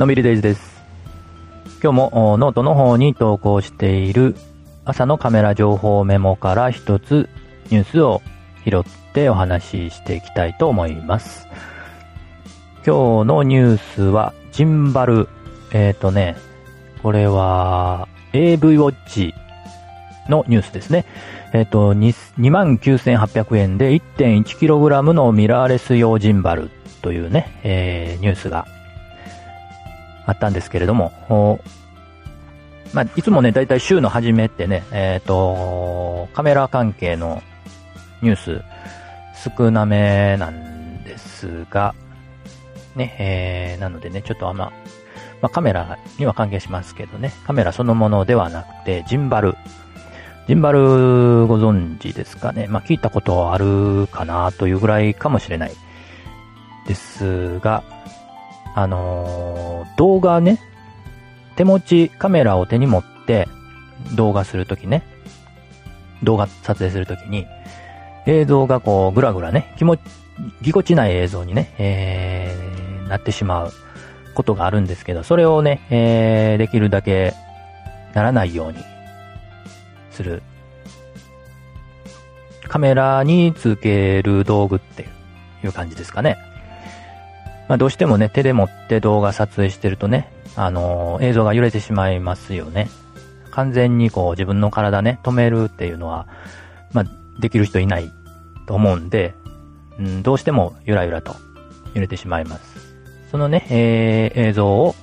のんびりデイズです。今日もノートの方に投稿している朝のカメラ情報メモから一つニュースを拾ってお話ししていきたいと思います。今日のニュースはジンバル。えっ、ー、とね、これは AV ウォッチのニュースですね。えっ、と、29,800円で 1.1kg のミラーレス用ジンバルというね、えーニュースがあったんですけれども、まあ、いつもね、だいたい週の初めってね、えっ、と、カメラ関係のニュース少なめなんですが、ね、えー、なのでね、ちょっとあんま、まあ、カメラには関係しますけどね、カメラそのものではなくて、ジンバル。ジンバルご存知ですかね。まあ、聞いたことあるかなというぐらいかもしれないですが、あのー動画ね、手持ちカメラを手に持って動画するときね、動画撮影するときに、映像がこう、ぐらぐらね、気持ち、ぎこちない映像にね、えー、なってしまうことがあるんですけど、それをね、えー、できるだけならないようにする。カメラにつける道具っていう感じですかね。まあ、どうしてもね、手で持って動画撮影してるとね、あのー映像が揺れてしまいますよね。完全にこう自分の体ね、止めるっていうのは、まあ、できる人いないと思うんで、うん、どうしてもゆらゆらと揺れてしまいます。そのね、えー映像を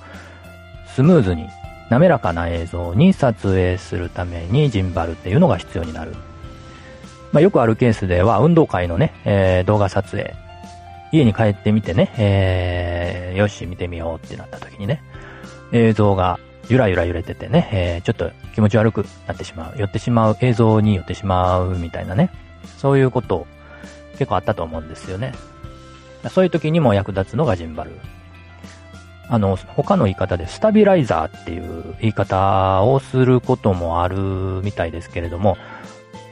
スムーズに、滑らかな映像に撮影するためにジンバルっていうのが必要になる。まあ、よくあるケースでは、運動会のね、えー動画撮影、家に帰ってみてね、えーよし、見てみようってなった時にね、映像がゆらゆら揺れててね、えーちょっと気持ち悪くなってしまう、寄ってしまう、映像に寄ってしまうみたいなね、そういうこと結構あったと思うんですよね。そういう時にも役立つのがジンバル。あの、他の言い方でスタビライザーっていう言い方をすることもあるみたいですけれども、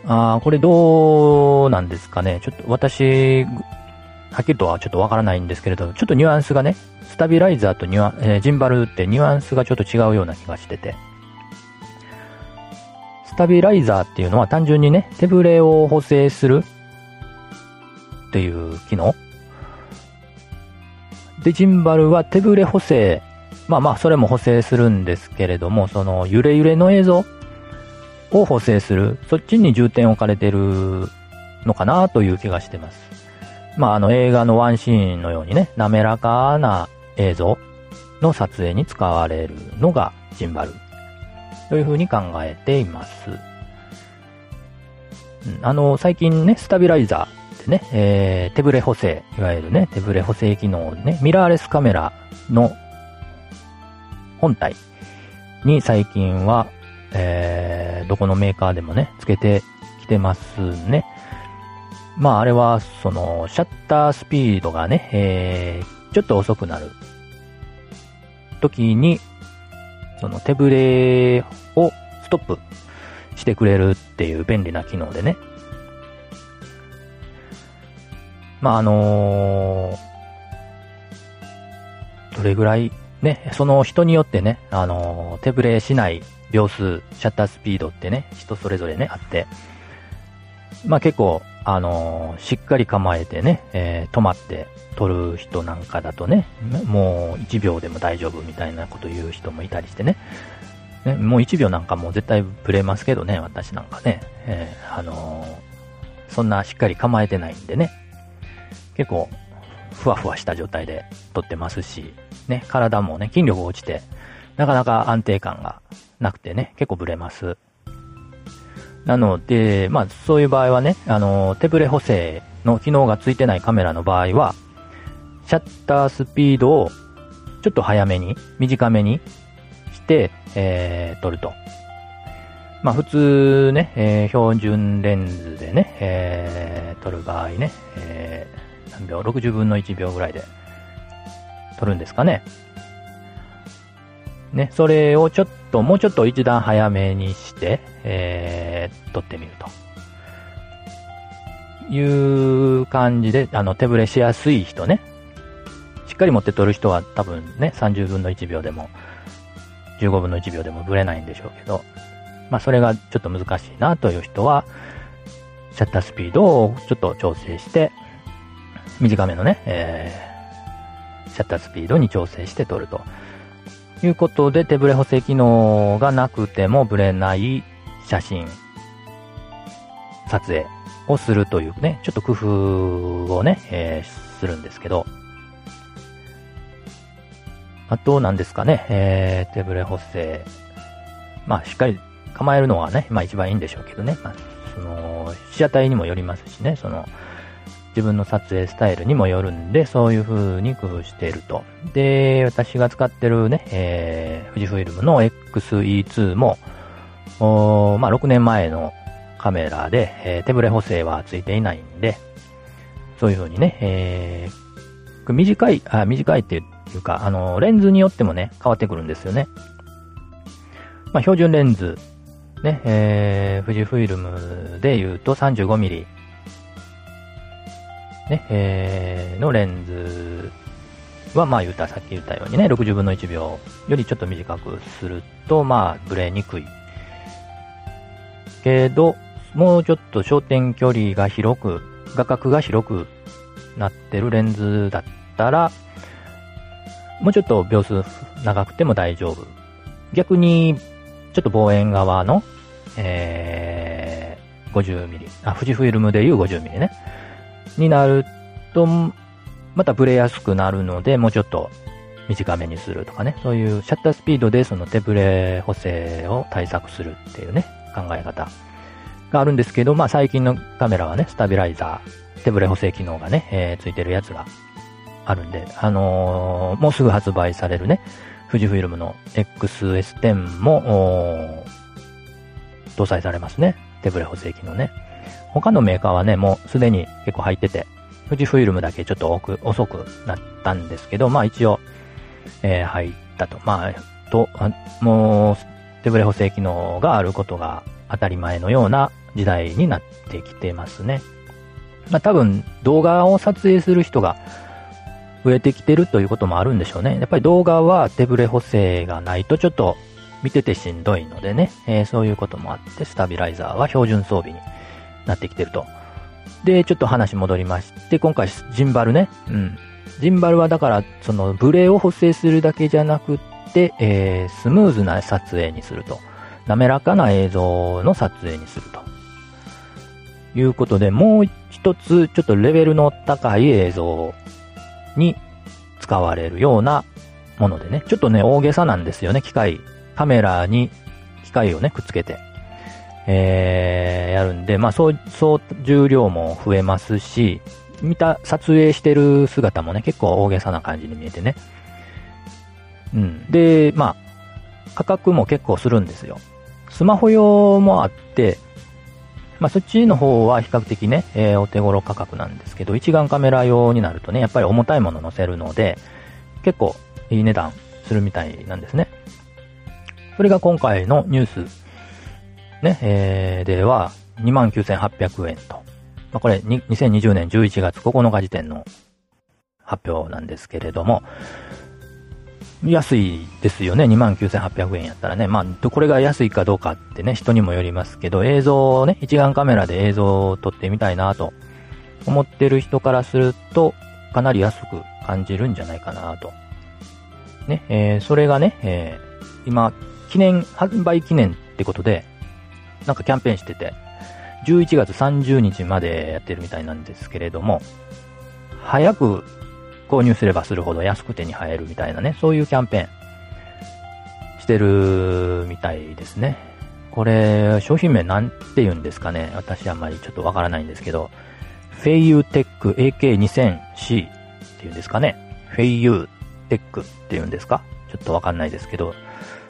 あこれどうなんですかね。ちょっと私、はっきりとはちょっとわからないんですけれど、ちょっとニュアンスがね、スタビライザーとニュア、えージンバルってニュアンスがちょっと違うような気がしてて。スタビライザーっていうのは単純にね、手ぶれを補正するっていう機能。で、ジンバルは手ぶれ補正。まあまあ、それも補正するんですけれども、その揺れ揺れの映像を補正する。そっちに重点を置かれてるのかなという気がしてます。まあ、あの映画のワンシーンのようにね、滑らかな映像の撮影に使われるのがジンバル。というふうに考えています。あの、最近ね、スタビライザーってね、えー、手ブレ補正、いわゆるね、手ブレ補正機能ね、ミラーレスカメラの本体に最近は、えー、どこのメーカーでもね、つけてきてますね。まあ、あれは、その、シャッタースピードがね、えー、ちょっと遅くなる時に、その手ブレをストップしてくれるっていう便利な機能でね。まあ、あのーどれぐらい、ね、その人によってね、あのー手ブレしない秒数、シャッタースピードってね、人それぞれね、あって、まあ結構、あのーしっかり構えてね、えー止まって撮る人なんかだとね、もう1秒でも大丈夫みたいなこと言う人もいたりしてね、ねもう1秒なんかもう絶対ブレますけどね、私なんかね、えーあのーそんなしっかり構えてないんでね、結構、ふわふわした状態で撮ってますし、ね、体もね、筋力落ちて、なかなか安定感がなくてね、結構ブレます。なので、まあ、そういう場合はね、あの、手ブレ補正の機能がついてないカメラの場合は、シャッタースピードをちょっと早めに、短めにして、えー、撮ると。まあ、普通ね、えー標準レンズでね、えー撮る場合ね、えー何秒 ?60 分の1秒ぐらいで撮るんですかね。ね、それをちょっと、もうちょっと一段早めにし、えー、撮ってみると。いう感じで、あの、手ぶれしやすい人ね。しっかり持って撮る人は多分ね、30分の1秒でも、15分の1秒でもブレないんでしょうけど、まあそれがちょっと難しいなという人は、シャッタースピードをちょっと調整して、短めのね、えー、シャッタースピードに調整して撮ると。いうことで、手ブレ補正機能がなくてもブレない写真、撮影をするというね、ちょっと工夫をね、えー、するんですけど、あと、何ですかね、えー、手ブレ補正。まあ、しっかり構えるのはね、まあ一番いいんでしょうけどね。まあ、その、被写体にもよりますしね、その、自分の撮影スタイルにもよるんで、そういう風に工夫していると。で、私が使ってるね、えー、富士フイルムの XE2 も、おまあ6年前のカメラで、えー、手ブレ補正はついていないんで、そういう風にね、えー、短い、あ、短いっていうか、あの、レンズによってもね、変わってくるんですよね。まあ、標準レンズ、ね、えー、富士フイルムで言うと 35mm、ね、えー、のレンズは、まあ言った、さっき言ったようにね、60分の1秒よりちょっと短くすると、まあ、ブレにくい。けど、もうちょっと焦点距離が広く、画角が広くなってるレンズだったら、もうちょっと秒数長くても大丈夫。逆に、ちょっと望遠側の、えー、50ミリ、あ、富士フイルムでいう50ミリね。になると、またブレやすくなるので、もうちょっと短めにするとかね。そういうシャッタースピードでその手ブレ補正を対策するっていうね、考え方があるんですけど、まあ最近のカメラはね、スタビライザー、手ブレ補正機能がね、えー、ついてるやつがあるんで、あのー、もうすぐ発売されるね、富士フイルムの XS10 も、搭載されますね。手ブレ補正機能ね。他のメーカーはね、もうすでに結構入ってて、富士フイルムだけちょっと遅くなったんですけど、まあ一応、えー、入ったと。まあ、と、もう、手ブレ補正機能があることが当たり前のような時代になってきてますね。まあ多分動画を撮影する人が増えてきてるということもあるんでしょうね。やっぱり動画は手ブレ補正がないとちょっと見ててしんどいのでね、えー、そういうこともあって、スタビライザーは標準装備になってきてると。で、ちょっと話戻りまして、今回ジンバルね。うん。ジンバルはだから、そのブレを補正するだけじゃなくって、えー、スムーズな撮影にすると。滑らかな映像の撮影にすると。いうことで、もう一つ、ちょっとレベルの高い映像に使われるようなものでね。ちょっとね、大げさなんですよね、機械。カメラに機械をね、くっつけて、えー、やるんで、まあ、そう、そう、重量も増えますし、見た、撮影してる姿もね、結構大げさな感じに見えてね。うん。で、まあ、価格も結構するんですよ。スマホ用もあって、まあ、そっちの方は比較的ね、えー、お手頃価格なんですけど、一眼カメラ用になるとね、やっぱり重たいもの載せるので、結構いい値段するみたいなんですね。それが今回のニュース、ね、えー、では、29,800円と。まあ、これ、2020年11月9日時点の発表なんですけれども、安いですよね。29,800円やったらね。まあ、これが安いかどうかってね、人にもよりますけど、映像をね、一眼カメラで映像を撮ってみたいなと思ってる人からすると、かなり安く感じるんじゃないかなと。ね、えー、それがね、えー、今、記念、販売記念ってことで、なんかキャンペーンしてて、11月30日までやってるみたいなんですけれども、早く購入すればするほど安く手に入るみたいなね、そういうキャンペーンしてるみたいですね。これ、商品名なんて言うんですかね。私あんまりちょっとわからないんですけど、フェイユーテック AK2000C っていうんですかね。フェイユーテックって言うんですか？ちょっとわかんないですけど、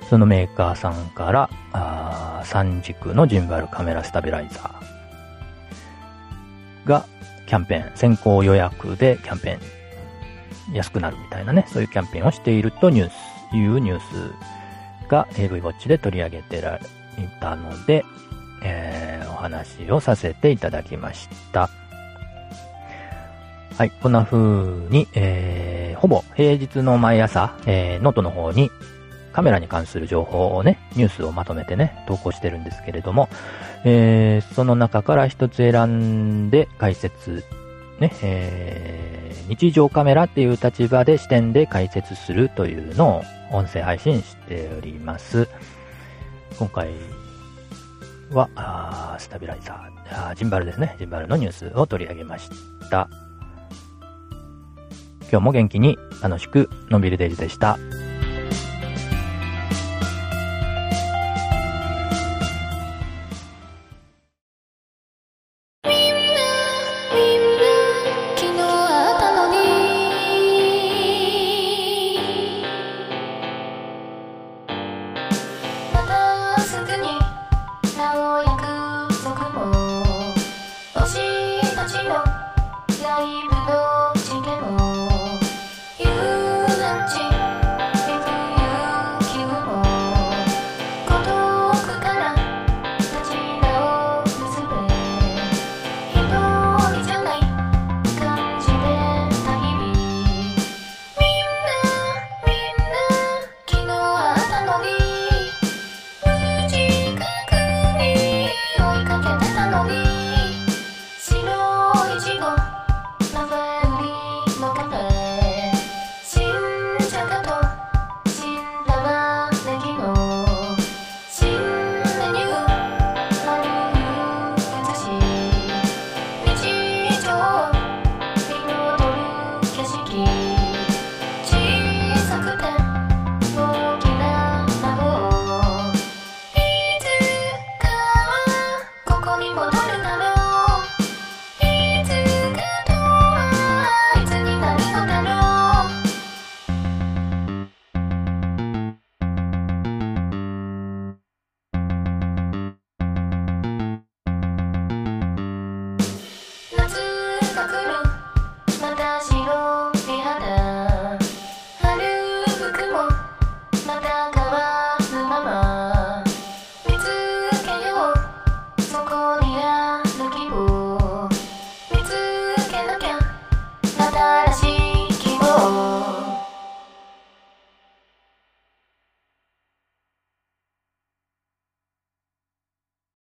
そのメーカーさんから、あ3軸のジンバルカメラスタビライザーがキャンペーン、先行予約でキャンペーン安くなるみたいなね、そういうキャンペーンをしているとニュース、いうニュースが AV ウォッチで取り上げてらいたので、えー、お話をさせていただきました。はい、こんな風に、えー、ほぼ平日の毎朝、えー、ノートの方にカメラに関する情報をね、ニュースをまとめてね、投稿してるんですけれども、えー、その中から一つ選んで解説、ね、えー、日常カメラっていう立場で視点で解説するというのを音声配信しております。今回は、あスタビライザーあ、ジンバルですね。ジンバルのニュースを取り上げました。今日も元気に楽しくのんびりデイジでした。